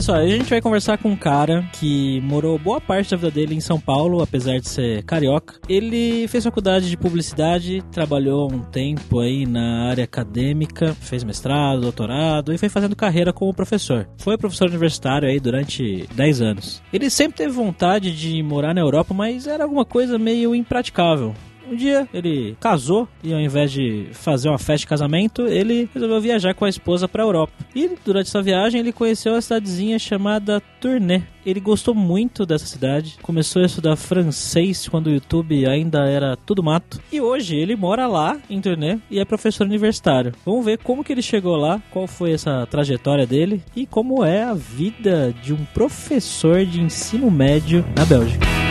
Olha só, a gente vai conversar com um cara que morou boa parte da vida dele em São Paulo, apesar de ser carioca. Ele fez faculdade de publicidade, trabalhou um tempo aí na área acadêmica, fez mestrado, doutorado e foi fazendo carreira como professor. Foi professor universitário aí durante 10 anos. Ele sempre teve vontade de morar na Europa, mas era alguma coisa meio impraticável. Um dia ele casou e ao invés de fazer uma festa de casamento, ele resolveu viajar com a esposa para a Europa. E durante essa viagem ele conheceu a cidadezinha chamada Tournai. Ele gostou muito dessa cidade, começou a estudar francês quando o YouTube ainda era tudo mato. E hoje ele mora lá em Tournai e é professor universitário. Vamos ver como que ele chegou lá, qual foi essa trajetória dele e como é a vida de um professor de ensino médio na Bélgica.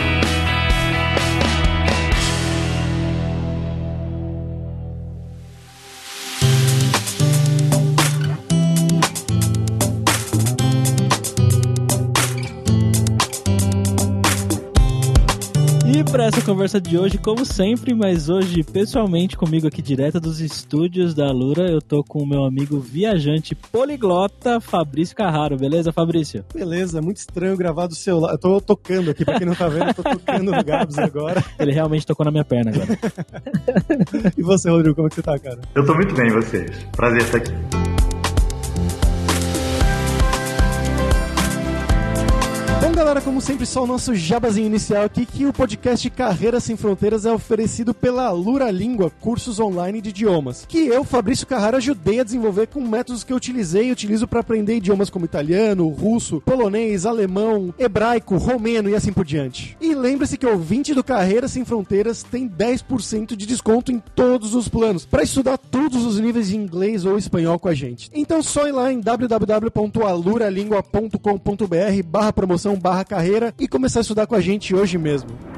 Essa conversa de hoje, como sempre, mas hoje pessoalmente comigo aqui direto dos estúdios da Lura, eu tô com o meu amigo viajante poliglota Fabrício Carraro, beleza, Fabrício? Beleza, muito estranho gravar do seu lado. Eu tô tocando aqui, pra quem não tá vendo, eu tô tocando no Gabs agora. Ele realmente tocou na minha perna agora. e você, Rodrigo, como é que você tá, cara? Eu tô muito bem, vocês. Prazer estar aqui. Bom, galera, como sempre, só o nosso jabazinho inicial aqui, que o podcast Carreira Sem Fronteiras é oferecido pela Lura Língua, cursos online de idiomas, que eu, Fabrício Carrara, ajudei a desenvolver com métodos que eu utilizei e utilizo para aprender idiomas como italiano, russo, polonês, alemão, hebraico, romeno e assim por diante. E lembre-se que o ouvinte do Carreira Sem Fronteiras tem 10% de desconto em todos os planos, para estudar todos os níveis de inglês ou espanhol com a gente. Então só ir lá em www.aluralingua.com.br barra promoção barra carreira e começar a estudar com a gente hoje mesmo.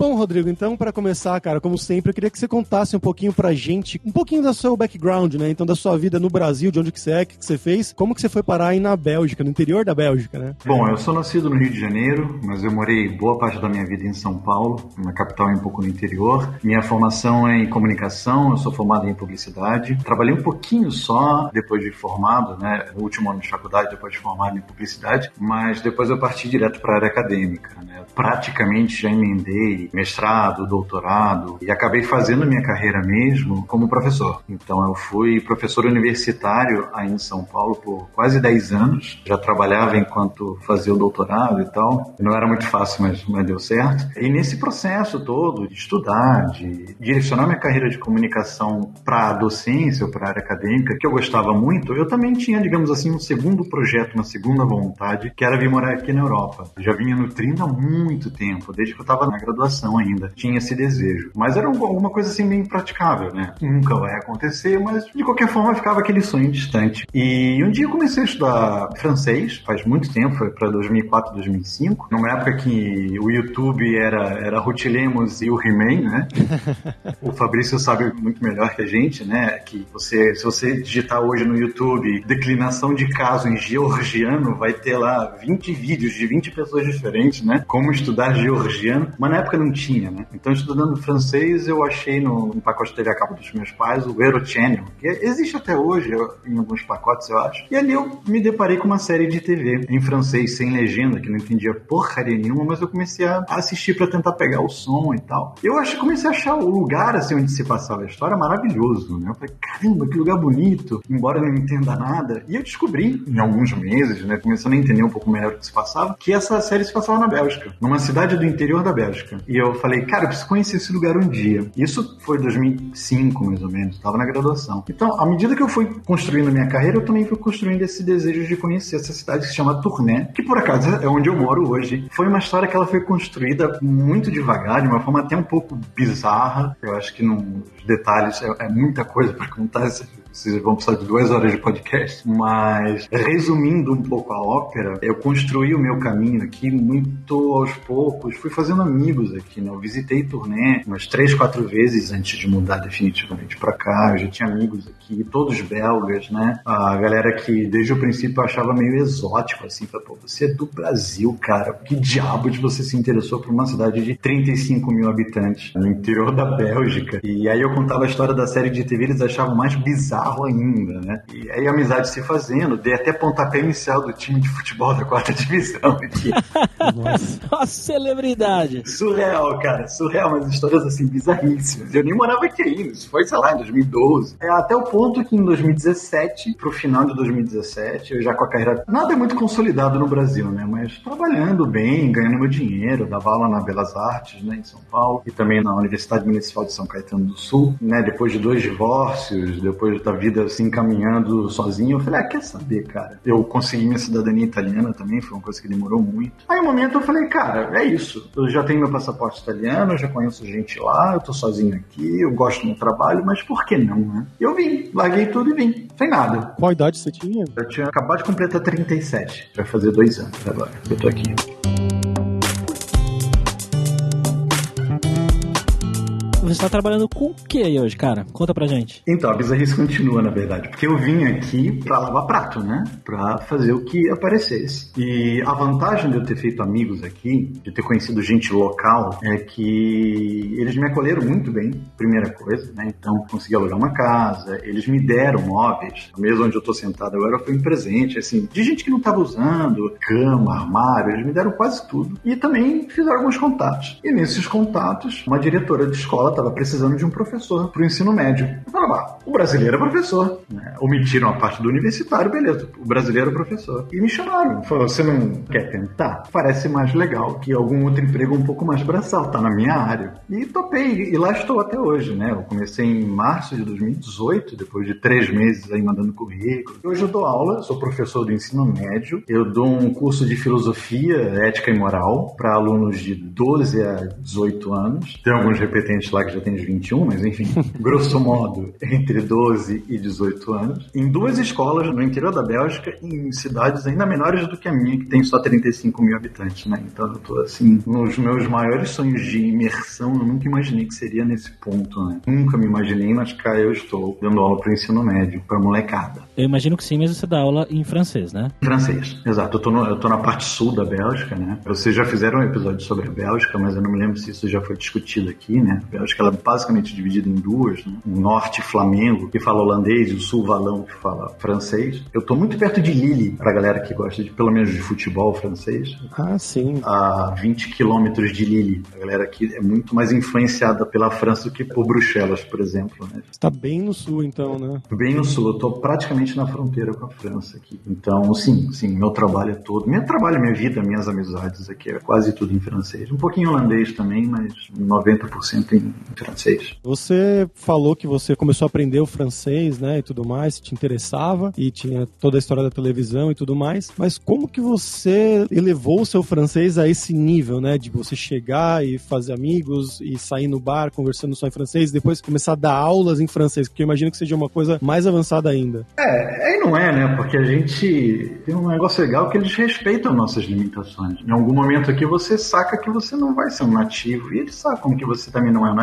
Bom, Rodrigo, então, para começar, cara, como sempre, eu queria que você contasse um pouquinho pra gente, um pouquinho do seu background, né? Então, da sua vida no Brasil, de onde que você é, o que, que você fez, como que você foi parar aí na Bélgica, no interior da Bélgica, né? Bom, eu sou nascido no Rio de Janeiro, mas eu morei boa parte da minha vida em São Paulo, na capital e um pouco no interior. Minha formação é em comunicação, eu sou formado em publicidade. Trabalhei um pouquinho só depois de formado, né? No último ano de faculdade, depois de formado em publicidade, mas depois eu parti direto para a área acadêmica, né? Praticamente já emendei mestrado, doutorado e acabei fazendo minha carreira mesmo como professor. Então eu fui professor universitário aí em São Paulo por quase 10 anos. Já trabalhava enquanto fazia o doutorado e tal. Não era muito fácil, mas, mas deu certo. E nesse processo todo de estudar, de direcionar minha carreira de comunicação para a docência ou para a área acadêmica, que eu gostava muito, eu também tinha, digamos assim, um segundo projeto, uma segunda vontade, que era vir morar aqui na Europa. Eu já vinha nutrindo há muito tempo, desde que eu estava na graduação ainda tinha esse desejo. Mas era alguma coisa assim meio impraticável, né? Nunca vai acontecer, mas de qualquer forma ficava aquele sonho distante. E um dia eu comecei a estudar francês, faz muito tempo, foi para 2004, 2005, numa época que o YouTube era, era Ruth Lemos e o He-Man, né? o Fabrício sabe muito melhor que a gente, né? Que você, se você digitar hoje no YouTube declinação de caso em georgiano, vai ter lá 20 vídeos de 20 pessoas diferentes, né? Como estudar georgiano. Mas na época não tinha, né? Então, estudando francês, eu achei no, no pacote de TV dos meus pais o Eurochannel, que existe até hoje em alguns pacotes, eu acho. E ali eu me deparei com uma série de TV em francês, sem legenda, que não entendia porcaria nenhuma, mas eu comecei a assistir para tentar pegar o som e tal. Eu acho, comecei a achar o lugar assim onde se passava a história maravilhoso, né? Eu falei, caramba, que lugar bonito, embora eu não entenda nada. E eu descobri, em alguns meses, né, começando a entender um pouco melhor o que se passava, que essa série se passava na Bélgica, numa cidade do interior da Bélgica. E eu falei, cara, eu preciso conhecer esse lugar um dia. Isso foi 2005, mais ou menos, estava na graduação. Então, à medida que eu fui construindo minha carreira, eu também fui construindo esse desejo de conhecer essa cidade que se chama Tournai, que por acaso é onde eu moro hoje. Foi uma história que ela foi construída muito devagar, de uma forma até um pouco bizarra. Eu acho que nos detalhes é, é muita coisa para contar vocês vão precisar de duas horas de podcast. Mas, resumindo um pouco a ópera, eu construí o meu caminho aqui muito aos poucos. Fui fazendo amigos aqui, né? Eu visitei turnê umas três, quatro vezes antes de mudar definitivamente para cá. Eu já tinha amigos aqui, todos belgas, né? A galera que desde o princípio achava meio exótico, assim. Pô, você é do Brasil, cara. Que diabo de você se interessou por uma cidade de 35 mil habitantes no interior da Bélgica? E aí eu contava a história da série de TV, eles achavam mais bizarro ainda, né? E aí a amizade se fazendo, dei até pontapé inicial do time de futebol da quarta divisão aqui. Nossa, celebridade. Surreal, cara, surreal, mas histórias assim bizarríssimas. Eu nem morava aqui ainda, isso foi, sei lá, em 2012. É, até o ponto que em 2017, pro final de 2017, eu já com a carreira. Nada é muito consolidado no Brasil, né? Mas trabalhando bem, ganhando meu dinheiro, dava aula na Belas Artes, né, em São Paulo, e também na Universidade Municipal de São Caetano do Sul, né? Depois de dois divórcios, depois da vida se assim, encaminhando sozinho, eu falei, ah, quer saber, cara? Eu consegui minha cidadania italiana também, foi uma coisa que demorou muito. Aí, um momento, eu falei, cara, é isso. Eu já tenho meu passaporte italiano, eu já conheço gente lá, eu tô sozinho aqui, eu gosto do meu trabalho, mas por que não, né? Eu vim, larguei tudo e vim, sem nada. Qual idade você tinha? Eu tinha acabado de completar 37, vai fazer dois anos agora, eu tô aqui. Você está trabalhando com o que hoje, cara? Conta pra gente. Então, a bizarrice continua, na verdade, porque eu vim aqui pra lavar prato, né? Pra fazer o que aparecesse. E a vantagem de eu ter feito amigos aqui, de ter conhecido gente local, é que eles me acolheram muito bem, primeira coisa, né? Então, consegui alugar uma casa, eles me deram móveis, mesmo onde eu tô sentado agora foi um presente, assim, de gente que não tava usando, cama, armário, eles me deram quase tudo. E também fizeram alguns contatos. E nesses contatos, uma diretora de escola estava precisando de um professor para o ensino médio. Falava, ah, o brasileiro é professor. Né? Omitiram a parte do universitário, beleza, o brasileiro é professor. E me chamaram. Falaram, você não quer tentar? Parece mais legal que algum outro emprego um pouco mais braçal, tá na minha área. E topei, e lá estou até hoje, né? Eu comecei em março de 2018, depois de três meses aí mandando currículo. Hoje eu dou aula, sou professor do ensino médio, eu dou um curso de filosofia, ética e moral para alunos de 12 a 18 anos. Tem alguns repetentes lá que já tem uns 21, mas enfim, grosso modo, entre 12 e 18 anos, em duas escolas no interior da Bélgica, em cidades ainda menores do que a minha, que tem só 35 mil habitantes, né? Então eu tô assim, nos meus maiores sonhos de imersão, eu nunca imaginei que seria nesse ponto, né? Nunca me imaginei, mas cá eu estou dando aula para o ensino médio, para molecada. Eu imagino que sim, mas você dá aula em francês, né? Francês, exato. Eu tô, no, eu tô na parte sul da Bélgica, né? Vocês já fizeram um episódio sobre a Bélgica, mas eu não me lembro se isso já foi discutido aqui, né? A Bélgica ela é basicamente dividida em duas, né? o norte Flamengo, que fala holandês, e o sul Valão, que fala francês. Eu tô muito perto de Lille, pra galera que gosta de, pelo menos de futebol francês. Ah, sim. A 20 quilômetros de Lille. A galera aqui é muito mais influenciada pela França do que por Bruxelas, por exemplo, né? Está bem no sul, então, né? Bem no sul. Eu tô praticamente na fronteira com a França aqui. Então, sim, sim, meu trabalho é todo. Meu trabalho, minha vida, minhas amizades aqui é quase tudo em francês. Um pouquinho holandês também, mas 90% em francês. Você falou que você começou a aprender o francês, né, e tudo mais, te interessava e tinha toda a história da televisão e tudo mais, mas como que você elevou o seu francês a esse nível, né, de você chegar e fazer amigos e sair no bar conversando só em francês, e depois começar a dar aulas em francês, porque eu imagino que seja uma coisa mais avançada ainda. É, aí não é, né, porque a gente tem um negócio legal que eles respeitam nossas limitações. Em algum momento aqui você saca que você não vai ser um nativo e eles sacam que você também não é um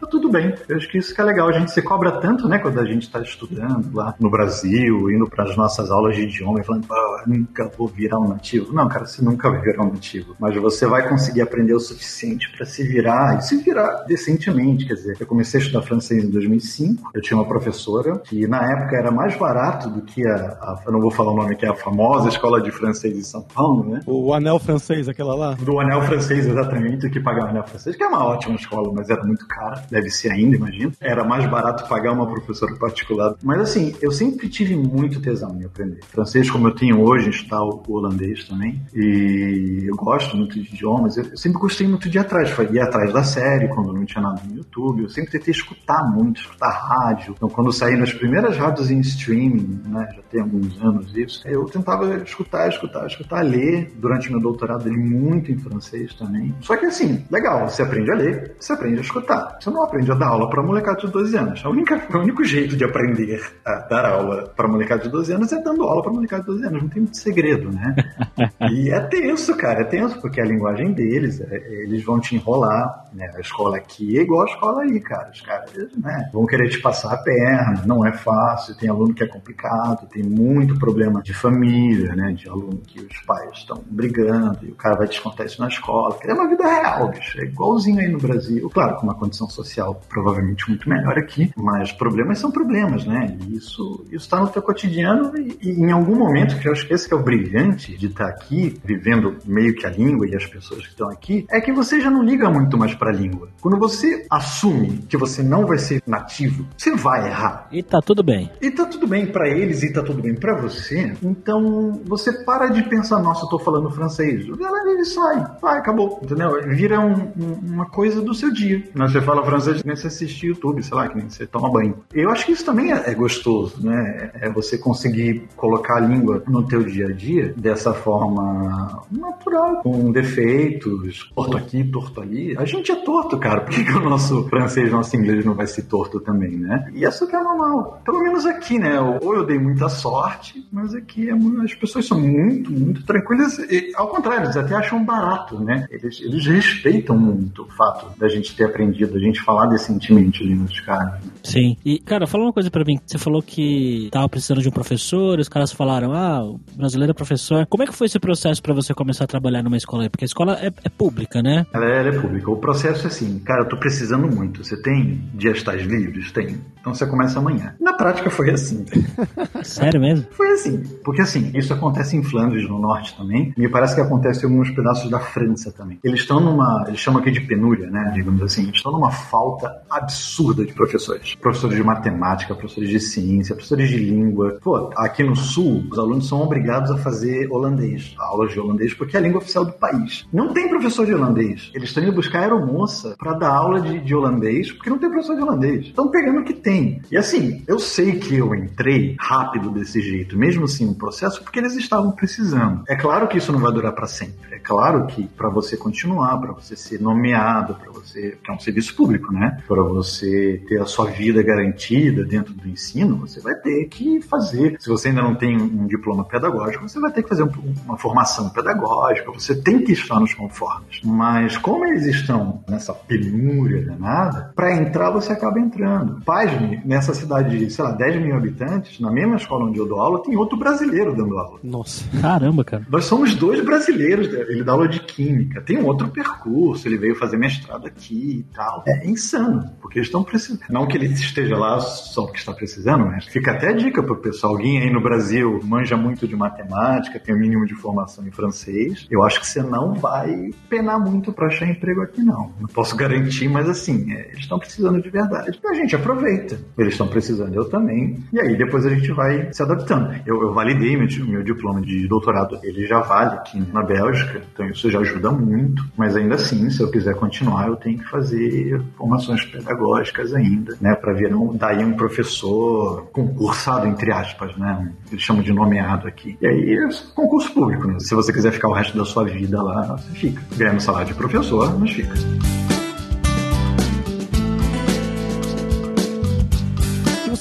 tá tudo bem. Eu acho que isso que é legal. A gente se cobra tanto, né, quando a gente está estudando lá no Brasil, indo para as nossas aulas de idioma e falando, ah, nunca vou virar um nativo. Não, cara, você nunca vai virar um nativo. Mas você vai conseguir aprender o suficiente para se virar e se virar decentemente. Quer dizer, eu comecei a estudar francês em 2005. Eu tinha uma professora que na época era mais barato do que a, a eu não vou falar o nome que é a famosa escola de francês em São Paulo, né? O anel francês, aquela lá? Do anel francês, exatamente, que pagar o anel francês, que é uma ótima escola, mas era muito cara, deve ser ainda, imagina. Era mais barato pagar uma professora particular. Mas assim, eu sempre tive muito tesão em aprender. Francês, como eu tenho hoje, estudar o holandês também. E eu gosto muito de idiomas. Eu sempre gostei muito de ir atrás. Ir atrás da série, quando não tinha nada no YouTube. Eu sempre tentei escutar muito, escutar rádio. Então, quando saí nas primeiras rádios em streaming, né, já tem alguns anos isso, eu tentava escutar, escutar, escutar, ler. Durante meu doutorado, li muito em francês também. Só que assim, legal, você aprende a ler, você aprende a escutar Você não aprende a dar aula para molecada de 12 anos. A única, o único jeito de aprender a dar aula para molecada de 12 anos é dando aula para molecada de 12 anos. Não tem muito segredo, né? e é tenso, cara. É tenso, porque a linguagem deles, é, eles vão te enrolar. Né? A escola aqui é igual a escola aí, cara. Os caras né, vão querer te passar a perna. Não é fácil. Tem aluno que é complicado. Tem muito problema de família, né? De aluno que os pais estão brigando e o cara vai descontar isso na escola. É uma vida real, bicho. É igualzinho aí no Brasil. Claro, com uma condição social provavelmente muito melhor aqui, mas problemas são problemas, né? E isso está no teu cotidiano e, e, em algum momento, que eu acho que esse que é o brilhante de estar aqui, vivendo meio que a língua e as pessoas que estão aqui, é que você já não liga muito mais para a língua. Quando você assume que você não vai ser nativo, você vai errar. E tá tudo bem. E tá tudo bem para eles e tá tudo bem para você. Então você para de pensar, nossa, eu tô falando francês. Ele sai, vai, acabou, entendeu? Vira um, um, uma coisa do seu dia. Né? Você fala francês, nem você assistir YouTube, sei lá, que nem você toma banho. Eu acho que isso também é, é gostoso, né? É você conseguir colocar a língua no teu dia a dia dessa forma natural, com defeitos, torto aqui, torto ali. A gente é torto, cara. Por que, que o nosso francês, nosso inglês não vai ser torto também, né? E isso que é normal. Pelo menos aqui, né? Ou eu dei muita sorte, mas aqui é as pessoas são muito, muito tranquilas. E, ao contrário, eles até acham barato, né? Eles, eles respeitam muito o fato da gente ter aprendido, a gente falar decentemente ali nos caras. Sim. E, cara, fala uma coisa pra mim. Você falou que tava precisando de um professor, os caras falaram, ah, o brasileiro é professor. Como é que foi esse processo para você começar a trabalhar numa escola aí? Porque a escola é, é pública, né? Ela é, ela é, pública. O processo é assim, cara, eu tô precisando muito. Você tem dias tais livres? Tem. Então você começa amanhã. Na prática foi assim. Sério mesmo? Foi assim. Porque assim, isso acontece em Flandres, no norte também. Me parece que acontece em alguns pedaços da França também. Eles estão numa, eles chamam aqui de penúria, né? Digamos assim. Eles estão numa falta absurda de professores. Professores de matemática, professores de ciência, professores de língua. Pô, aqui no sul, os alunos são obrigados a fazer holandês, aulas de holandês, porque é a língua oficial do país. Não tem professor de holandês. Eles estão indo buscar aeromoça para dar aula de, de, holandês, porque não tem professor de holandês. Estão pegando o que tem. E assim, eu sei que eu entrei rápido desse jeito, mesmo assim no processo, porque eles estavam precisando. É claro que isso não vai durar para sempre. É claro que para você continuar, para você ser nomeado, para você, que é um serviço público, né? Para você ter a sua vida garantida dentro do ensino, você vai ter que fazer. Se você ainda não tem um diploma pedagógico, você vai ter que fazer uma formação pedagógica, você tem que estar nos conformes. Mas como eles estão nessa penúria danada, para entrar você acaba entrando. Pasme, nessa cidade de, sei lá, 10 mil habitantes, na mesma escola onde eu dou aula, tem outro brasileiro dando aula. Nossa, caramba, cara. Nós somos dois brasileiros, ele dá aula de química, tem um outro percurso, ele veio fazer mestrado aqui e tal. É insano, porque eles estão precisando. Não que ele esteja lá só porque está precisando, mas fica até dica pro pessoal. Alguém aí no Brasil manja muito de matemática, tem o um mínimo de formação em francês. Eu acho que você não vai penar muito para achar emprego aqui, não. Não posso garantir, mas assim, é, eles estão precisando de verdade. E a gente aproveita. Eles estão precisando, eu também. E aí depois a gente vai se adaptando. Eu, eu validei meu, meu diploma de doutorado, ele já vale aqui na Bélgica, então isso já ajuda muito. Mas ainda assim, se eu quiser continuar, eu tenho que fazer formações pedagógicas ainda, né, para virar um, daí um professor concursado entre aspas, né? Eles chamam de nomeado aqui. E aí é concurso público, né? Se você quiser ficar o resto da sua vida lá, você fica. Ganhando salário de professor, mas fica.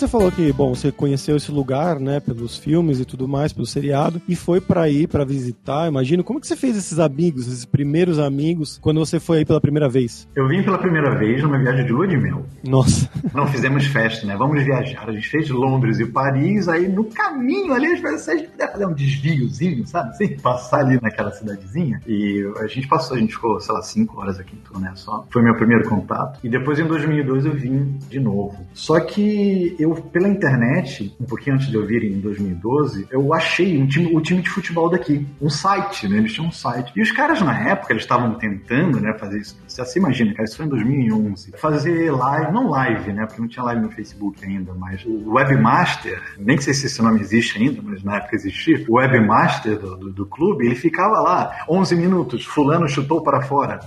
Você falou que, bom, você conheceu esse lugar, né, pelos filmes e tudo mais, pelo seriado, e foi para ir para visitar. Imagino, como que você fez esses amigos, esses primeiros amigos, quando você foi aí pela primeira vez? Eu vim pela primeira vez numa viagem de lua de mel. Nossa. Não fizemos festa, né? Vamos viajar. A gente fez Londres e Paris, aí no caminho ali, se a gente puder fazer um desviozinho, sabe? Sem passar ali naquela cidadezinha. E a gente passou, a gente ficou, sei lá, cinco horas aqui em Toné só. Foi meu primeiro contato. E depois em 2002 eu vim de novo. Só que eu pela internet, um pouquinho antes de eu vir em 2012, eu achei um time, o time de futebol daqui, um site, né? Eles tinham um site. E os caras na época, eles estavam tentando, né, fazer isso. Você se imagina, cara, isso foi em 2011. Fazer live, não live, né, porque não tinha live no Facebook ainda, mas o webmaster, nem sei se esse nome existe ainda, mas na época existia, o webmaster do, do, do clube, ele ficava lá, 11 minutos, fulano chutou para fora.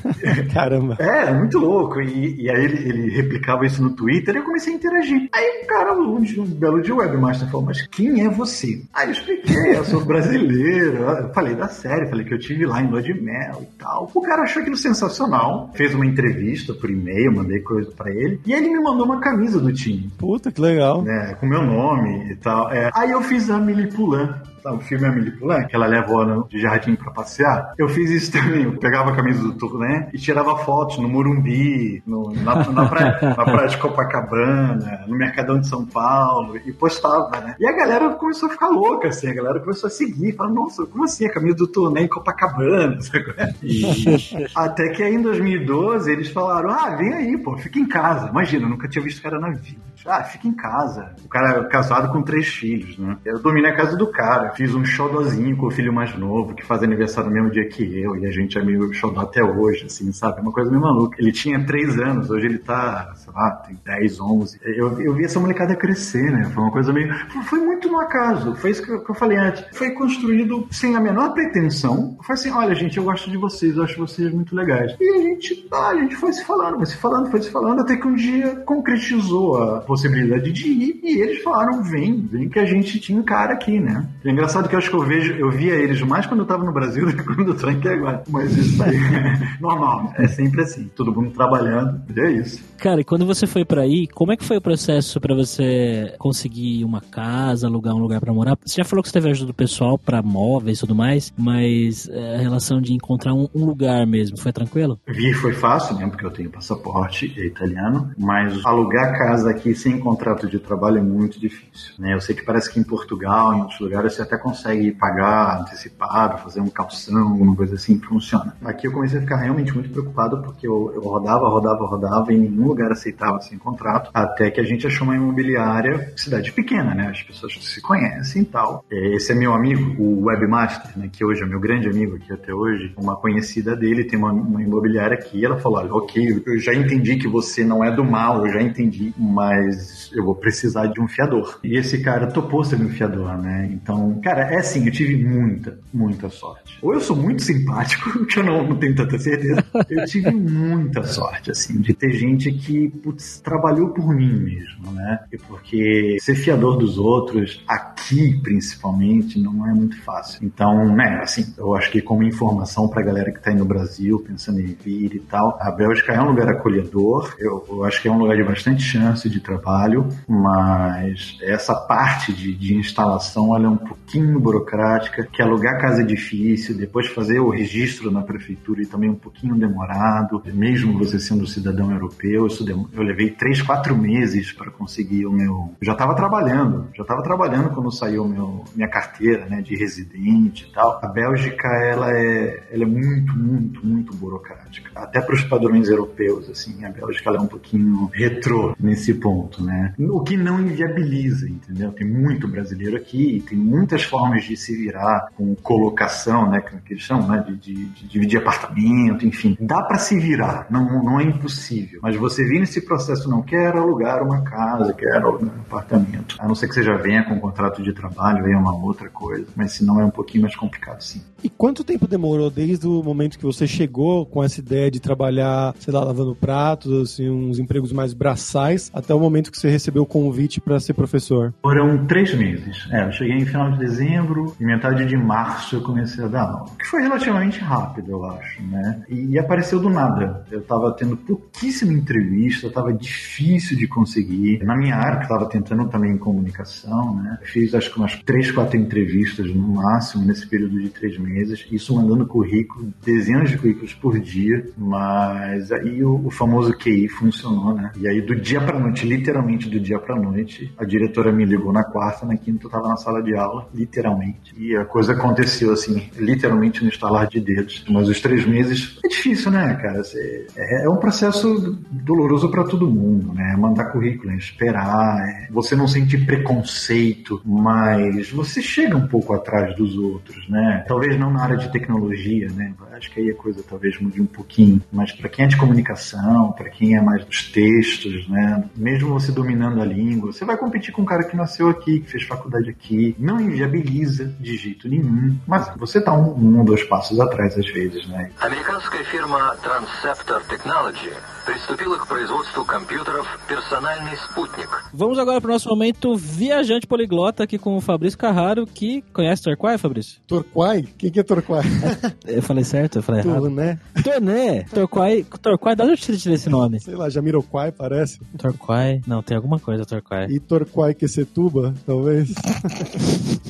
Caramba. É, muito louco. E, e aí ele, ele replicava isso no Twitter e eu comecei a interagir. Aí Aí o cara, um, um belo de webmaster, falou, mas quem é você? Aí eu expliquei, eu sou brasileiro. Eu falei da série, falei que eu tive lá em Lua de Mel e tal. O cara achou aquilo sensacional, fez uma entrevista por e-mail, mandei coisa pra ele, e ele me mandou uma camisa do time. Puta, que legal. É, com meu nome e tal. É. Aí eu fiz a Milipulan Sabe, o filme Amélie Poulain, que ela leva o ano de jardim pra passear. Eu fiz isso também. Eu pegava a camisa do Tourné e tirava fotos no Morumbi, no, na, na, praia, na praia de Copacabana, no Mercadão de São Paulo e postava, né? E a galera começou a ficar louca, assim. A galera começou a seguir. Falando, nossa, como assim a camisa do Tourné em Copacabana? E até que aí em 2012 eles falaram, ah, vem aí, pô, fica em casa. Imagina, eu nunca tinha visto o cara na vida. Ah, fica em casa. O cara é casado com três filhos, né? Eu dormi na casa do cara, fiz um xodozinho com o filho mais novo, que faz aniversário no mesmo dia que eu, e a gente é meio xodó até hoje, assim, sabe? Uma coisa meio maluca. Ele tinha três anos, hoje ele tá, sei lá, tem 10, 11. Eu, eu vi essa molecada crescer, né? Foi uma coisa meio. Foi muito no acaso. Foi isso que eu, que eu falei antes. Foi construído sem a menor pretensão. Foi assim: olha, gente, eu gosto de vocês, eu acho vocês muito legais. E a gente, ah, a gente foi se falando, foi se falando, foi se falando, até que um dia concretizou a possibilidade de ir e eles falaram: vem, vem que a gente tinha um cara aqui, né? Engraçado que eu acho que eu vejo, eu via eles mais quando eu tava no Brasil do que quando eu tô aqui agora. Mas isso aí é normal, é sempre assim, todo mundo trabalhando, e é isso. Cara, e quando você foi para aí, como é que foi o processo para você conseguir uma casa, alugar um lugar para morar? Você já falou que você teve ajuda do pessoal para móveis e tudo mais, mas é, a relação de encontrar um, um, lugar mesmo, foi tranquilo? Vir foi fácil, né? Porque eu tenho passaporte é italiano, mas alugar casa aqui sem contrato de trabalho é muito difícil. Né? Eu sei que parece que em Portugal, em outros lugares, você até consegue pagar antecipado, fazer um calção, alguma coisa assim, funciona. Aqui eu comecei a ficar realmente muito preocupado porque eu, eu rodava, rodava, rodava e em nenhum lugar aceitava sem contrato, até que a gente achou uma imobiliária, cidade pequena, né? As pessoas se conhecem e tal. Esse é meu amigo, o Webmaster, né? Que hoje é meu grande amigo aqui até hoje. Uma conhecida dele tem uma, uma imobiliária aqui. Ela falou: olha, ok, eu já entendi que você não é do mal, eu já entendi, mas eu vou precisar de um fiador. E esse cara topou ser meu fiador, né? Então, cara, é assim, eu tive muita, muita sorte. Ou eu sou muito simpático, que eu não, não tenho tanta certeza. Eu tive muita sorte, assim, de ter gente que, putz, trabalhou por mim mesmo, né? Porque ser fiador dos outros, aqui principalmente, não é muito fácil. Então, né, assim, eu acho que como informação pra galera que tá aí no Brasil, pensando em vir e tal, a Bélgica é um lugar acolhedor, eu, eu acho que é um lugar de bastante chance de trabalho, mas essa parte de, de instalação, ela é um burocrática, que alugar casa é difícil, depois fazer o registro na prefeitura e também um pouquinho demorado, mesmo você sendo cidadão europeu, isso eu levei três, quatro meses para conseguir o meu. Eu já estava trabalhando, já estava trabalhando quando saiu meu, minha carteira, né, de residente e tal. A Bélgica ela é, ela é muito, muito, muito burocrática, até para os padrões europeus, assim. A Bélgica é um pouquinho retrô nesse ponto, né? O que não inviabiliza, entendeu? Tem muito brasileiro aqui, tem muitas formas de se virar com colocação, né, que eles chamam, né, de, de, de dividir apartamento, enfim. Dá para se virar, não, não é impossível. Mas você vir nesse processo, não quer alugar uma casa, quer alugar um apartamento. A não ser que você já venha com um contrato de trabalho, venha uma outra coisa. Mas se não é um pouquinho mais complicado, sim. E quanto tempo demorou desde o momento que você chegou com essa ideia de trabalhar, sei lá, lavando pratos, assim, uns empregos mais braçais, até o momento que você recebeu o convite para ser professor? Foram três meses. É, eu cheguei em final de dezembro e metade de março eu comecei a dar aula. Que foi relativamente rápido, eu acho, né? E, e apareceu do nada. Eu tava tendo pouquíssima entrevista, tava difícil de conseguir. Na minha área, que tava tentando também em comunicação, né? Fiz acho que umas três, quatro entrevistas no máximo nesse período de três meses. Isso mandando currículo, dezenas de currículos por dia, mas aí o, o famoso QI funcionou, né? E aí do dia pra noite, literalmente do dia pra noite, a diretora me ligou na quarta, na quinta eu tava na sala de aula, literalmente. E a coisa aconteceu assim, literalmente no estalar de dedos. Mas os três meses é difícil, né, cara? É, é um processo doloroso para todo mundo, né? Mandar currículo, é esperar, é... você não sente preconceito, mas você chega um pouco atrás dos outros, né? Talvez não na área de tecnologia, né? Acho que aí a coisa talvez mude um pouquinho, mas para quem é de comunicação, para quem é mais dos textos, né? Mesmo você dominando a língua, você vai competir com um cara que nasceu aqui, que fez faculdade aqui. Não inviabiliza de jeito nenhum. Mas você está um, um ou dois passos atrás às vezes, né? Американская фирма Transceptor Technology приступила к производству компьютеров «Персональный спутник». Vamos agora para o nosso momento viajante poliglota aqui com o Fabrício Carraro, que conhece Torquay, Fabrício? Torquay? Quem que é Torquay? Eu falei certo? Eu falei errado. Torné? Torné! Torquay, Torquay, de onde eu tirei esse nome? Sei lá, Jamiroquai parece. Torquay, não, tem alguma coisa Torquay. E Torquay Quesetuba, talvez.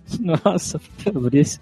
Nossa, Fabrício.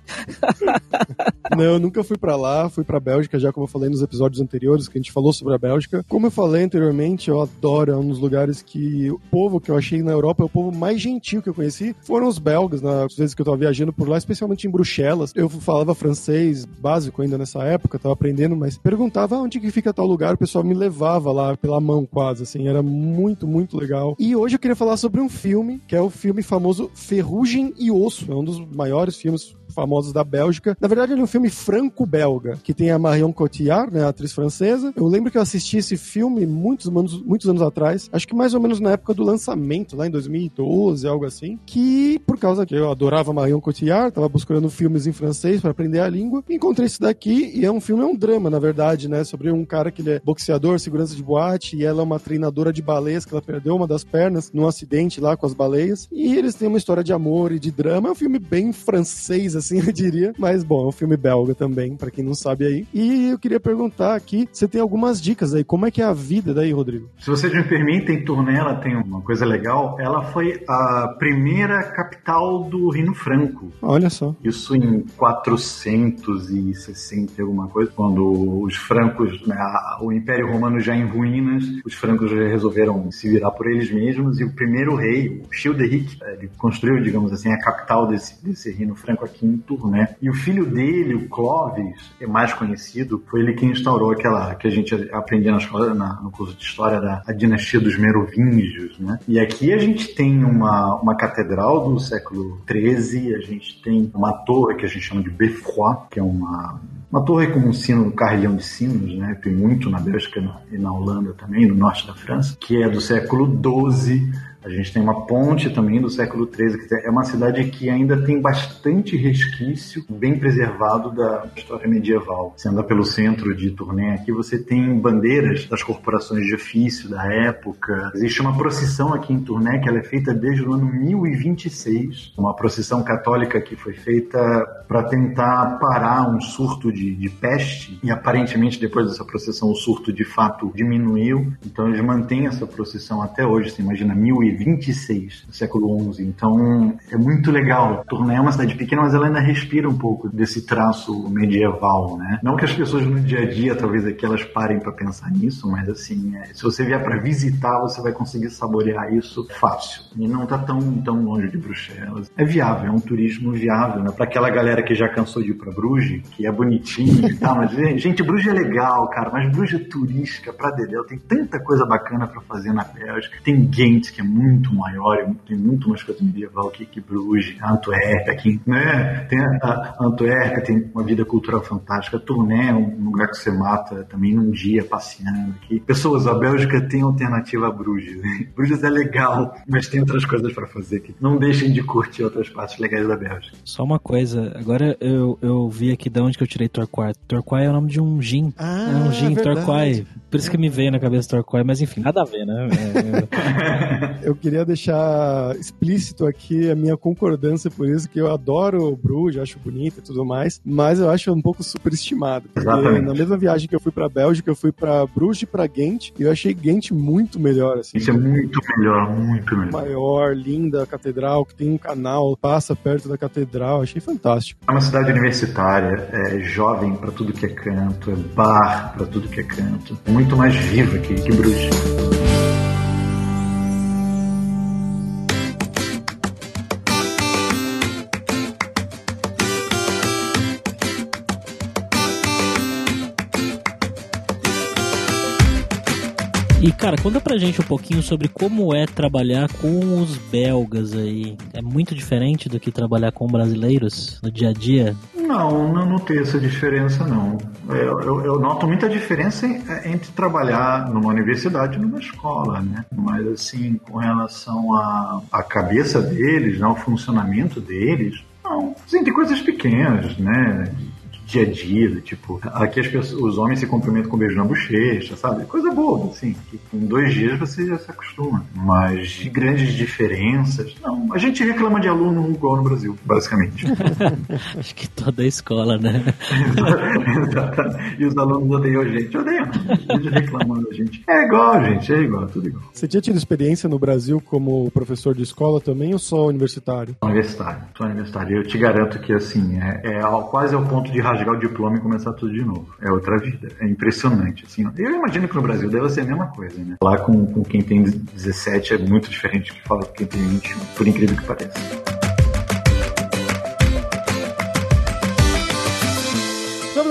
Não, eu nunca fui pra lá, fui pra Bélgica, já como eu falei nos episódios anteriores, que a gente falou sobre a Bélgica. Como eu falei anteriormente, eu adoro, é um dos lugares que o povo que eu achei na Europa é o povo mais gentil que eu conheci. Foram os belgas, nas vezes que eu tava viajando por lá, especialmente em Bruxelas. Eu falava francês básico ainda nessa época, tava aprendendo, mas perguntava "Ah, onde que fica tal lugar, o pessoal me levava lá pela mão quase, assim, era muito, muito legal. E hoje eu queria falar sobre um filme, que é o filme famoso Ferrugem e Osso, é um dos maiores filmes famosos da Bélgica. Na verdade, ele é um filme franco-belga, que tem a Marion Cotillard, né, a atriz francesa. Eu lembro que eu assisti esse filme muitos anos, muitos anos atrás, acho que mais ou menos na época do lançamento, lá em 2012, algo assim, que por causa que eu adorava Marion Cotillard, tava buscando filmes em francês para aprender a língua, encontrei esse daqui e é um filme, é um drama, na verdade, né, sobre um cara que ele é boxeador, segurança de boate, e ela é uma treinadora de baleias, que ela perdeu uma das pernas num acidente lá com as baleias, e eles têm uma história de amor e de drama, é um filme bem francês, assim, eu diria, mas bom, é um filme belga também, pra quem não sabe aí. E eu queria perguntar aqui, você tem algumas dicas aí, como é que é a vida daí, Rodrigo? Se vocês me permitem, Tournai ela tem uma coisa legal. Ela foi a primeira capital do Reino Franco. Olha só. Isso em 460 e alguma coisa, quando os francos, né, o Império Romano já em ruínas, os francos resolveram se virar por eles mesmos e o primeiro rei, o Childeric, ele construiu, digamos assim, a capital desse, desse reino franco aqui em Tournai. E o filho dele, o Clovis, é mais conhecido, foi ele quem instaurou aquela que a gente aprendia na escola, na- no curso de história da dinastia dos Merovingios, né? E aqui a gente tem uma, uma catedral do século XIII, a gente tem uma torre que a gente chama de Beffroi, que é uma uma torre com um sino, um carrilhão de sinos, né? Tem muito na Bélgica e na Holanda também, no norte da França, que é do século XII. A gente tem uma ponte também do século XIII, que é uma cidade que ainda tem bastante resquício, bem preservado da história medieval. Você anda pelo centro de Tournai aqui, você tem bandeiras das corporações de ofício da época. Existe uma procissão aqui em Tournai que ela é feita desde o ano 1026, uma procissão católica que foi feita para tentar parar um surto de, de peste e aparentemente depois dessa procissão o surto de fato diminuiu. Então eles mantêm essa procissão até hoje. Você imagina 1026, no século XI. Então é muito legal. Tournai é uma cidade pequena, mas ela ainda respira um pouco desse traço medieval, né? Não que as pessoas no dia a dia, talvez aqui elas parem para pensar nisso, mas assim, é, se você vier para visitar, você vai conseguir saborear isso fácil. E não tá tão, tão longe de Bruxelas. É viável, é um turismo viável, né? Para aquela galera que já cansou de ir para Bruges, que é bonitinho e tal, mas gente, Bruges é legal, cara, mas Bruges é turística pra Dedéu, tem tanta coisa bacana para fazer na Bélgica. Tem Ghent, que é muito maior, e tem muito mais coisa medieval aqui que Bruges, Antuérpia, aqui, né? Tem a, a Antuérpia, tem uma vida cultural fantástica. Tournai é um lugar que você mata também num dia passeando aqui. Pessoas, a Bélgica tem alternativa a Bruges. né? Bruges é legal, mas tem outras coisas para fazer aqui. Não deixem de curtir outras partes legais da Bélgica. Só uma coisa, agora eu, eu vi aqui de onde que eu tirei Torquay. Torquay é o nome de um gin. Ah, é um gin, verdade. Torquay. Por isso que me veio na cabeça Torquay, mas enfim, nada a ver, né? É, Eu queria deixar explícito aqui a minha concordância por isso, que eu adoro Bruges, acho bonito e tudo mais, mas eu acho um pouco superestimado. Exatamente. na mesma viagem que eu fui pra Bélgica, eu fui pra Bruges e pra Ghent, e eu achei Ghent muito melhor, assim. Isso é muito melhor, muito melhor. Maior, linda a catedral, que tem um canal, passa perto da catedral, achei fantástico. É uma cidade universitária, é jovem para tudo que é canto, é bar para tudo que é canto. Muito mais viva que, que Bruges. E, cara, conta pra gente um pouquinho sobre como é trabalhar com os belgas aí. É muito diferente do que trabalhar com brasileiros no dia a dia? Não, não, não tem essa diferença, não. Eu, eu, eu, noto muita diferença entre trabalhar numa universidade e numa escola, né? Mas, assim, com relação à, à cabeça deles, né, ao funcionamento deles, não. Sim, tem coisas pequenas, né? Dia a dia, tipo, aqui as pessoas, os homens se cumprimentam com um beijo na bochecha, sabe? Coisa boba, assim, que em dois dias você já se acostuma. Mas de grandes diferenças, não. A gente reclama de aluno igual no Brasil, basicamente. Acho que toda a escola, né? Exatamente. E os alunos odeiam a gente, odeiam. Reclamando a gente. É igual, gente, é igual, tudo igual. Você tinha tido experiência no Brasil como professor de escola também ou só universitário? Universitário, só universitário. Eu te garanto que, assim, é, é quase ao ponto de rasgar o diploma e começar tudo de novo. É outra vida. É impressionante. Assim. Eu imagino que no Brasil deve ser a mesma coisa, né? Lá com, com quem tem 17 é muito diferente do que fala com quem tem 21, por incrível que pareça.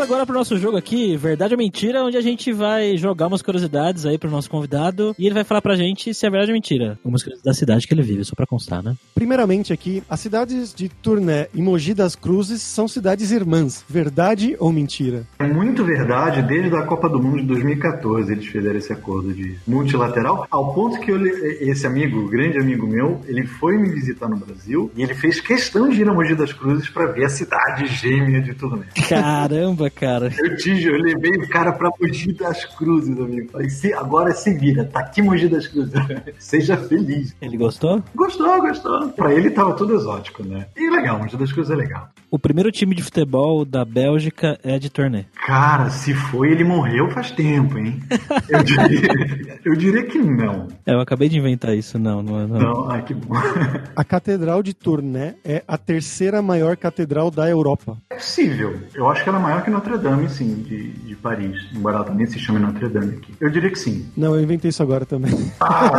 Agora pro nosso jogo aqui, Verdade ou Mentira, onde a gente vai jogar umas curiosidades aí pro nosso convidado e ele vai falar pra gente se é verdade ou mentira. Algumas coisas da cidade que ele vive, só pra constar, né? Primeiramente aqui, as cidades de Tourné e Mogi das Cruzes são cidades irmãs. Verdade ou mentira? É muito verdade, desde a Copa do Mundo de 2014 eles fizeram esse acordo de multilateral, ao ponto que eu, esse amigo, grande amigo meu, ele foi me visitar no Brasil e ele fez questão de ir a Mogi das Cruzes para ver a cidade gêmea de Tourné. Caramba! Cara. Eu te eu levei o cara pra Mogi das Cruzes, amigo. Falei, se, agora se vira, tá aqui Mogi das Cruzes. Seja feliz. Ele gostou? Gostou, gostou. Pra ele tava tudo exótico, né? E legal, Mogi das Cruzes é legal. O primeiro time de futebol da Bélgica é de turnê. Cara, se foi, ele morreu faz tempo, hein? Eu diria, eu diria que não. É, eu acabei de inventar isso, não, não é. Não, não ai, que bom. A Catedral de Tournai é a terceira maior catedral da Europa. É possível. Eu acho que ela é maior que Notre Dame, sim, de, de Paris. Embora ela também se chame Notre Dame aqui. Eu diria que sim. Não, eu inventei isso agora também. Ah.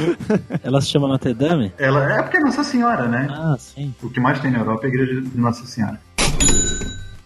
ela se chama Notre Dame? Ela é porque é Nossa Senhora, né? Ah, sim. O que mais tem na Europa é a igreja de Nossa Senhora.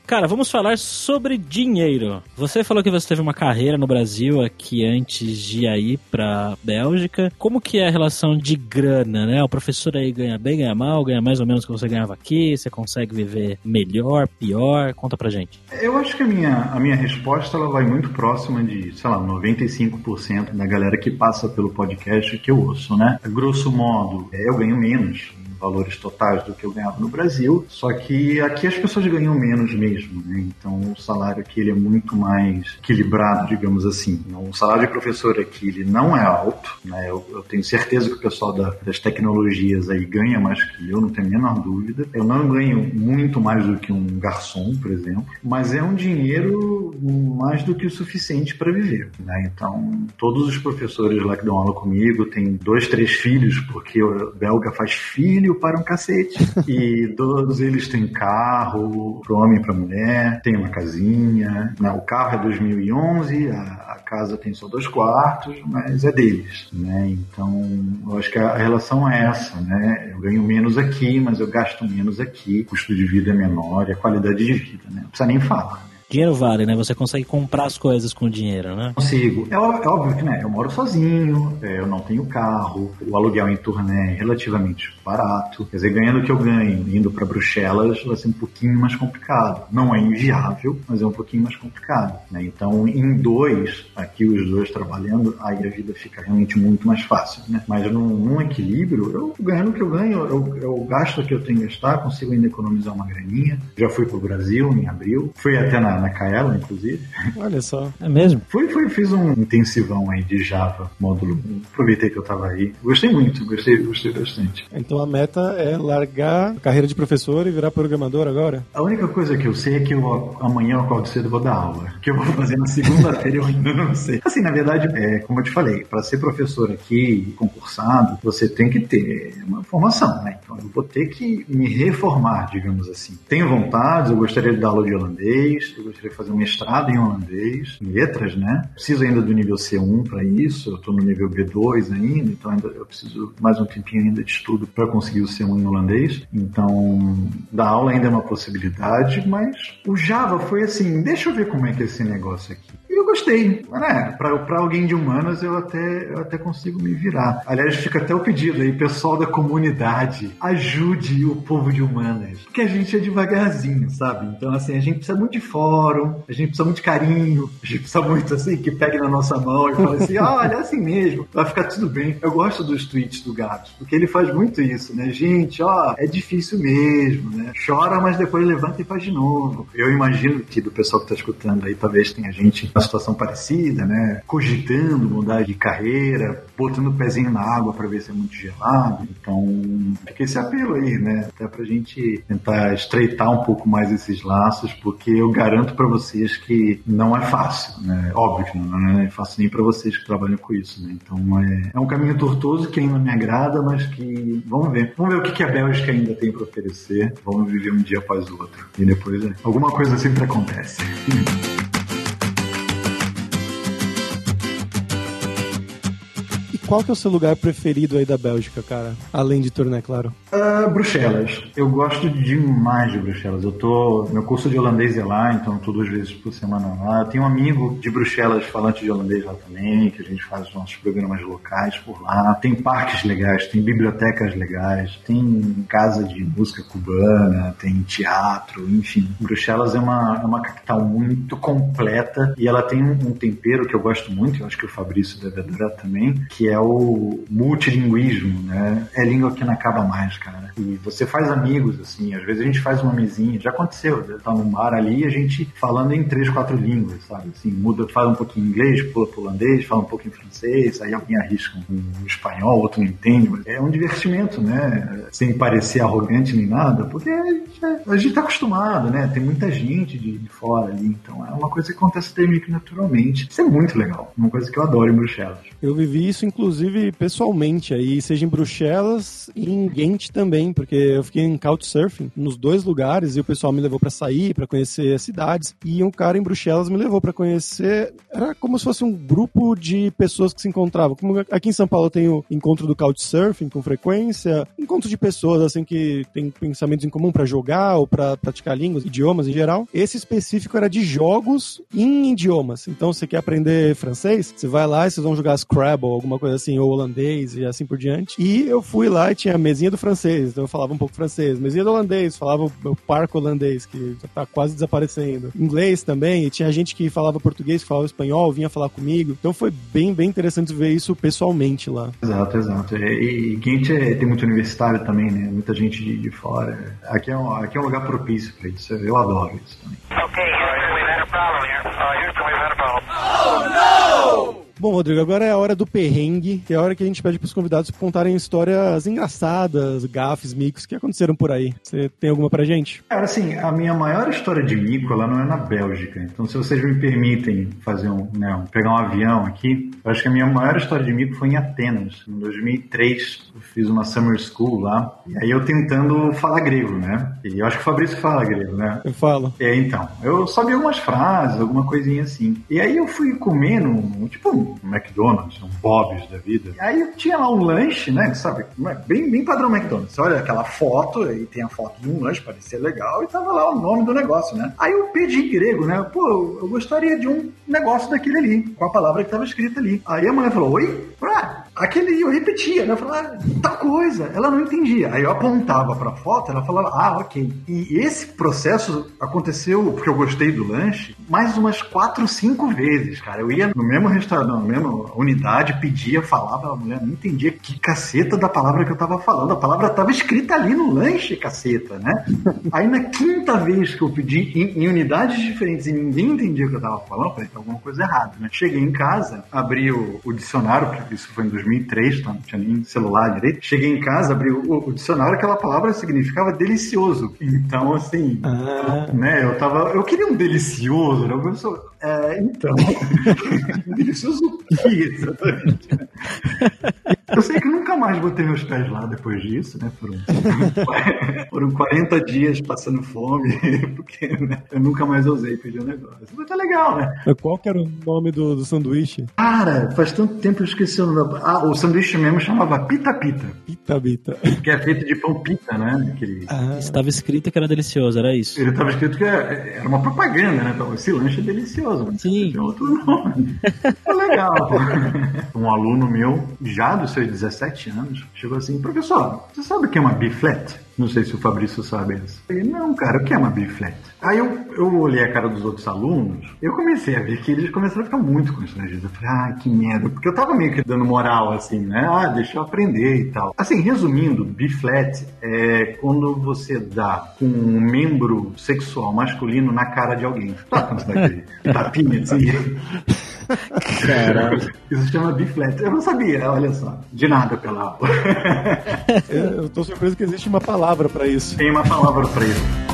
Cara, vamos falar sobre dinheiro. Você falou que você teve uma carreira no Brasil aqui antes de ir pra Bélgica. Como que é a relação de grana, né? O professor aí ganha bem, ganha mal, ganha mais ou menos que você ganhava aqui? Você consegue viver melhor, pior? Conta pra gente. Eu acho que a minha, a minha resposta ela vai muito próxima de, sei lá, 95% da galera que passa pelo podcast que eu ouço, né? Grosso modo, eu ganho menos valores totais do que eu ganhava no Brasil, só que aqui as pessoas ganham menos mesmo, né? Então o salário aqui ele é muito mais equilibrado, digamos assim. O salário de professor aqui ele não é alto, né? Eu, eu tenho certeza que o pessoal da, das tecnologias aí ganha mais que eu, não tenho a menor dúvida. Eu não ganho muito mais do que um garçom, por exemplo, mas é um dinheiro mais do que o suficiente para viver, né? Então todos os professores lá que dão aula comigo têm dois, três filhos, porque o belga faz filho para um cacete. e todos eles têm carro, para homem e para mulher, tem uma casinha. Né? O carro é 2011, a, a, casa tem só dois quartos, mas é deles. Né? Então, eu acho que a, a relação é essa. Né? Eu ganho menos aqui, mas eu gasto menos aqui. O custo de vida é menor e a qualidade de vida. Né? Não precisa nem falar. Dinheiro vale, né? Você consegue comprar as coisas com dinheiro, né? Consigo. É, óbvio, é óbvio que, né? Eu moro sozinho, é, eu não tenho carro, o aluguel em turnê é relativamente barato. Quer dizer, ganhando o que eu ganho, indo para Bruxelas, vai ser um pouquinho mais complicado. Não é inviável, mas é um pouquinho mais complicado. Né? Então, em dois, aqui os dois trabalhando, aí a vida fica realmente muito mais fácil, né? Mas num, num equilíbrio, eu ganhando o que eu ganho, eu, eu gasto o que eu tenho que gastar, consigo ainda economizar uma graninha. Já fui pro Brasil em abril, fui até na na Kaela, inclusive. Olha só. É mesmo? Fui, fui, fiz um intensivão aí de Java, módulo 1. Aproveitei que eu tava aí. Gostei muito, gostei, gostei bastante. Então a meta é largar a carreira de professor e virar programador agora? A única coisa que eu sei é que eu, amanhã eu acordo cedo e vou dar aula. O que eu vou fazer na segunda-feira eu ainda não sei. Assim, na verdade, é, como eu te falei, para ser professor aqui, concursado, você tem que ter uma formação, né? Então eu vou ter que me reformar, digamos assim. Tenho vontade, eu gostaria de dar aula de holandês, eu gostaria de fazer um mestrado em holandês, em letras, né? Preciso ainda do nível C1 para isso, eu estou no nível B2 ainda, então ainda eu preciso mais um tempinho ainda de estudo para conseguir o C1 em holandês. Então, dar aula ainda é uma possibilidade, mas o Java foi assim, deixa eu ver como é que é esse negócio aqui. E eu gostei. Né? Pra, pra alguém de humanas eu até, eu até consigo me virar. Aliás, fica até o pedido aí, pessoal da comunidade, ajude o povo de humanas. Porque a gente é devagarzinho, sabe? Então, assim, a gente precisa muito de fórum, a gente precisa muito de carinho, a gente precisa muito, assim, que pegue na nossa mão e fale assim, ah, olha, é assim mesmo, vai ficar tudo bem. Eu gosto dos tweets do Gato, porque ele faz muito isso, né? Gente, ó, é difícil mesmo, né? Chora, mas depois levanta e faz de novo. Eu imagino que do pessoal que tá escutando aí, talvez tenha gente situação parecida, né? Cogitando mudar de carreira, botando o pezinho na água para ver se é muito gelado. Então, fica esse apelo aí, né? Até pra gente tentar estreitar um pouco mais esses laços, porque eu garanto para vocês que não é fácil, né? Óbvio não é fácil nem para vocês que trabalham com isso, né? Então, é, é um caminho tortuoso que ainda me agrada, mas que vamos ver. Vamos ver o que, que a Bélgica ainda tem para oferecer. Vamos viver um dia após o outro. E depois, é, alguma coisa sempre acontece. Qual que é o seu lugar preferido aí da Bélgica, cara? Além de Tournai, claro. Uh, Bruxelas. Eu gosto demais de Bruxelas. Eu tô. Meu curso de holandês é lá, então tô duas vezes por semana lá. Tenho um amigo de Bruxelas falante de holandês lá também, que a gente faz os nossos programas locais por lá. Tem parques legais, tem bibliotecas legais, tem casa de música cubana, tem teatro, enfim. Bruxelas é uma, é uma capital muito completa e ela tem um, um tempero que eu gosto muito, eu acho que o Fabrício deve adorar também, que é o multilinguismo, né? É língua que não acaba mais, cara. E você faz amigos, assim, às vezes a gente faz uma mesinha, já aconteceu, né? tá no mar ali a gente falando em três, quatro línguas, sabe? Assim, muda, fala um pouquinho inglês, pula pro holandês, fala um pouco em francês, aí alguém arrisca um espanhol, outro não entende, mas é um divertimento, né? Sem parecer arrogante nem nada, porque a gente, é, a gente tá acostumado, né? Tem muita gente de, de fora ali, então é uma coisa que acontece meio que naturalmente. Isso é muito legal, uma coisa que eu adoro em Bruxelas. Eu vivi isso, inclusive inclusive pessoalmente aí, seja em Bruxelas e em Ghent também, porque eu fiquei em Couchsurfing nos dois lugares e o pessoal me levou para sair, para conhecer as cidades, e um cara em Bruxelas me levou para conhecer, era como se fosse um grupo de pessoas que se encontravam. Como aqui em São Paulo tem o encontro do Couchsurfing com frequência, encontro de pessoas assim que têm pensamentos em comum para jogar ou para praticar línguas, idiomas em geral. Esse específico era de jogos em idiomas. Então, você quer aprender francês, você vai lá e vocês vão jogar Scrabble, alguma coisa assim, ou holandês e assim por diante. E eu fui lá e tinha a mesinha do francês, então eu falava um pouco francês. Mesinha do holandês, falava o meu parco holandês, que já tá quase desaparecendo. Inglês também, e tinha gente que falava português, que falava espanhol, vinha falar comigo. Então foi bem, bem interessante ver isso pessoalmente lá. Exato, exato. E, e Ghent é, tem muito universitário também, né? Muita gente de, de fora. Aqui é, um, aqui é um lugar propício para isso. Eu adoro isso também. Ok, Houston, we've had a problem here. Uh, Houston, we've had a problem. Oh, no! Bom, Rodrigo, agora é a hora do perrengue, que é a hora que a gente pede para os convidados contarem histórias engraçadas, gafes, micos que aconteceram por aí. Você tem alguma pra gente? Cara, assim, a minha maior história de mico, ela não é na Bélgica. Então, se vocês me permitem fazer um, né, pegar um avião aqui, eu acho que a minha maior história de mico foi em Atenas. Em 2003, eu fiz uma summer school lá. E aí eu tentando falar grego, né? E eu acho que o Fabrício fala grego, né? Eu falo. É, então. Eu sabia algumas frases, alguma coisinha assim. E aí eu fui comendo, tipo, um McDonald's, um Bob's da vida. E aí tinha lá um lanche, né? Sabe? Bem, bem padrão McDonald's. Olha aquela foto, aí tem a foto de um lanche, parecia legal, e tava lá o nome do negócio, né? Aí eu pedi grego, né? Pô, eu gostaria de um negócio daquele ali, com a palavra que tava escrita ali. Aí a mulher falou: Oi? Ah, aquele eu repetia, né? Eu falava, ah, tal coisa. Ela não entendia. Aí eu apontava pra foto, ela falava, ah, ok. E esse processo aconteceu, porque eu gostei do lanche, mais umas quatro, cinco vezes, cara. Eu ia no mesmo restaurante, na mesma unidade, pedia, falava, a mulher não entendia que caceta da palavra que eu tava falando. A palavra tava escrita ali no lanche, caceta, né? Aí na quinta vez que eu pedi em, em unidades diferentes e ninguém entendia o que eu tava falando, eu falei, tem alguma coisa errada, né? Cheguei em casa, abri o, o dicionário, porque isso foi em 2003, tá? não tinha nem celular direito. Cheguei em casa, abri o, o dicionário, aquela palavra significava delicioso. Então, assim, ah. né, eu tava. Eu queria um delicioso, né? Eu sou, é, então. delicioso o que exatamente? Eu sei que nunca mais botei meus pés lá depois disso, né? Foram, foram 40 dias passando fome, porque né, eu nunca mais ousei pedir o um negócio. Mas tá legal, né? Qual que era o nome do, do sanduíche? Cara, faz tanto tempo eu esqueci o nome. Ah, o sanduíche mesmo chamava Pita Pita. Pita Pita. Que é feito de pão pita, né? Aquele... Ah. Estava escrito que era delicioso, era isso. Ele estava escrito que era uma propaganda, né? Esse lanche é delicioso. Sim. Tem outro nome. É legal. um aluno meu, já dos seus 17 anos, chegou assim, professor, você sabe o que é uma biflete? Não sei se o Fabrício sabe isso. Eu falei, não, cara, o que é uma biflete? Aí eu, eu olhei a cara dos outros alunos, eu comecei a ver que eles começaram a ficar muito constrangidos. Eu falei, ah, que merda. Porque eu tava meio que dando moral, assim, né? Ah, deixa eu aprender e tal. Assim, resumindo, biflete é quando você dá com um membro sexual masculino na cara de alguém. Tá, quando você dá tapinha, assim. Caralho. Isso se chama biflete. Eu não sabia, olha só. De nada pela aula. Eu tô surpreso que existe uma palavra pra isso. Tem uma palavra pra isso.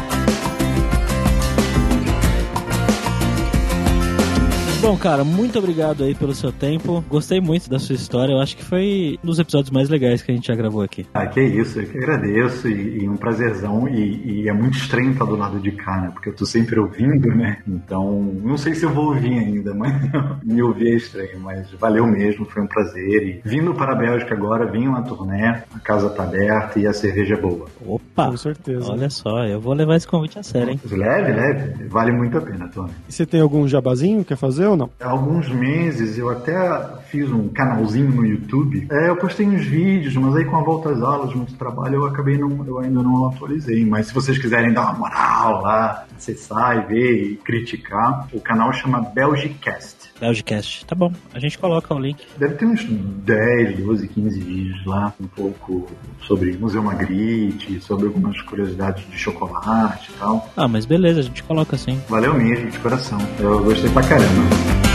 Bom, cara, muito obrigado aí pelo seu tempo. Gostei muito da sua história. Eu acho que foi um dos episódios mais legais que a gente já gravou aqui. Ah, que isso. Eu que agradeço e, e um prazerzão. E, e, é muito estranho estar do lado de cá, né? Porque eu tô sempre ouvindo, né? Então, não sei se eu vou ouvir ainda, mas me ouvir é estranho. Mas valeu mesmo, foi um prazer. E vindo para a Bélgica agora, vim uma turnê, a casa tá aberta e a cerveja é boa. Opa! Com certeza. Olha só, eu vou levar esse convite a sério, hein? Leve, leve. Vale muito a pena, Tony. E você tem algum jabazinho que quer fazer ou não? Há alguns meses eu até fiz um canalzinho no YouTube. É, eu postei uns vídeos, mas aí com a volta às aulas, muito trabalho, eu acabei não, eu ainda não atualizei. Mas se vocês quiserem dar uma moral lá, acessar e ver e criticar, o canal chama Belgicast. Belgicast. Tá bom, a gente coloca o link. Deve ter uns 10, 12, 15 vídeos lá, um pouco sobre Museu Magritte, sobre algumas curiosidades de chocolate e tal. Ah, mas beleza, a gente coloca sim. Valeu mesmo, de coração. Eu gostei pra caramba.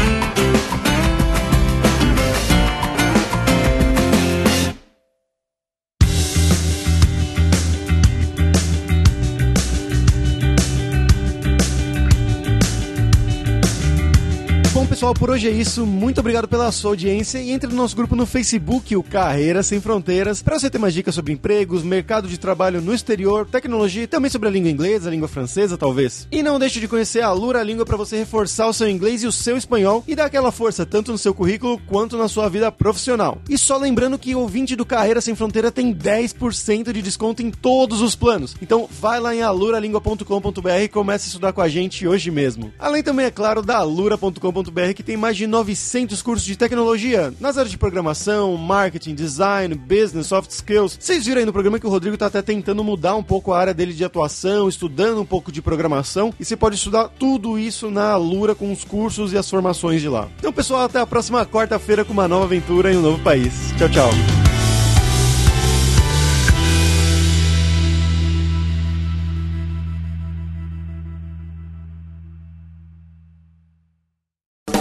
Pessoal, por hoje é isso. Muito obrigado pela sua audiência e entre no nosso grupo no Facebook, o Carreiras Sem Fronteiras, para você ter mais dicas sobre empregos, mercado de trabalho no exterior, tecnologia e também sobre a língua inglesa, a língua francesa, talvez. E não deixe de conhecer a Lura Língua para você reforçar o seu inglês e o seu espanhol e dar aquela força tanto no seu currículo quanto na sua vida profissional. E só lembrando que o ouvinte do Carreiras Sem Fronteira tem 10% de desconto em todos os planos. Então vai lá em aluralingua.com.br e comece a estudar com a gente hoje mesmo. Além também, é claro, da alura.com.br que tem mais de 900 cursos de tecnologia nas áreas de programação, marketing, design, business, soft skills. Vocês viram aí no programa que o Rodrigo tá até tentando mudar um pouco a área dele de atuação, estudando um pouco de programação, e você pode estudar tudo isso na Alura com os cursos e as formações de lá. Então, pessoal, até a próxima quarta-feira com uma nova aventura em um novo país. Tchau, tchau.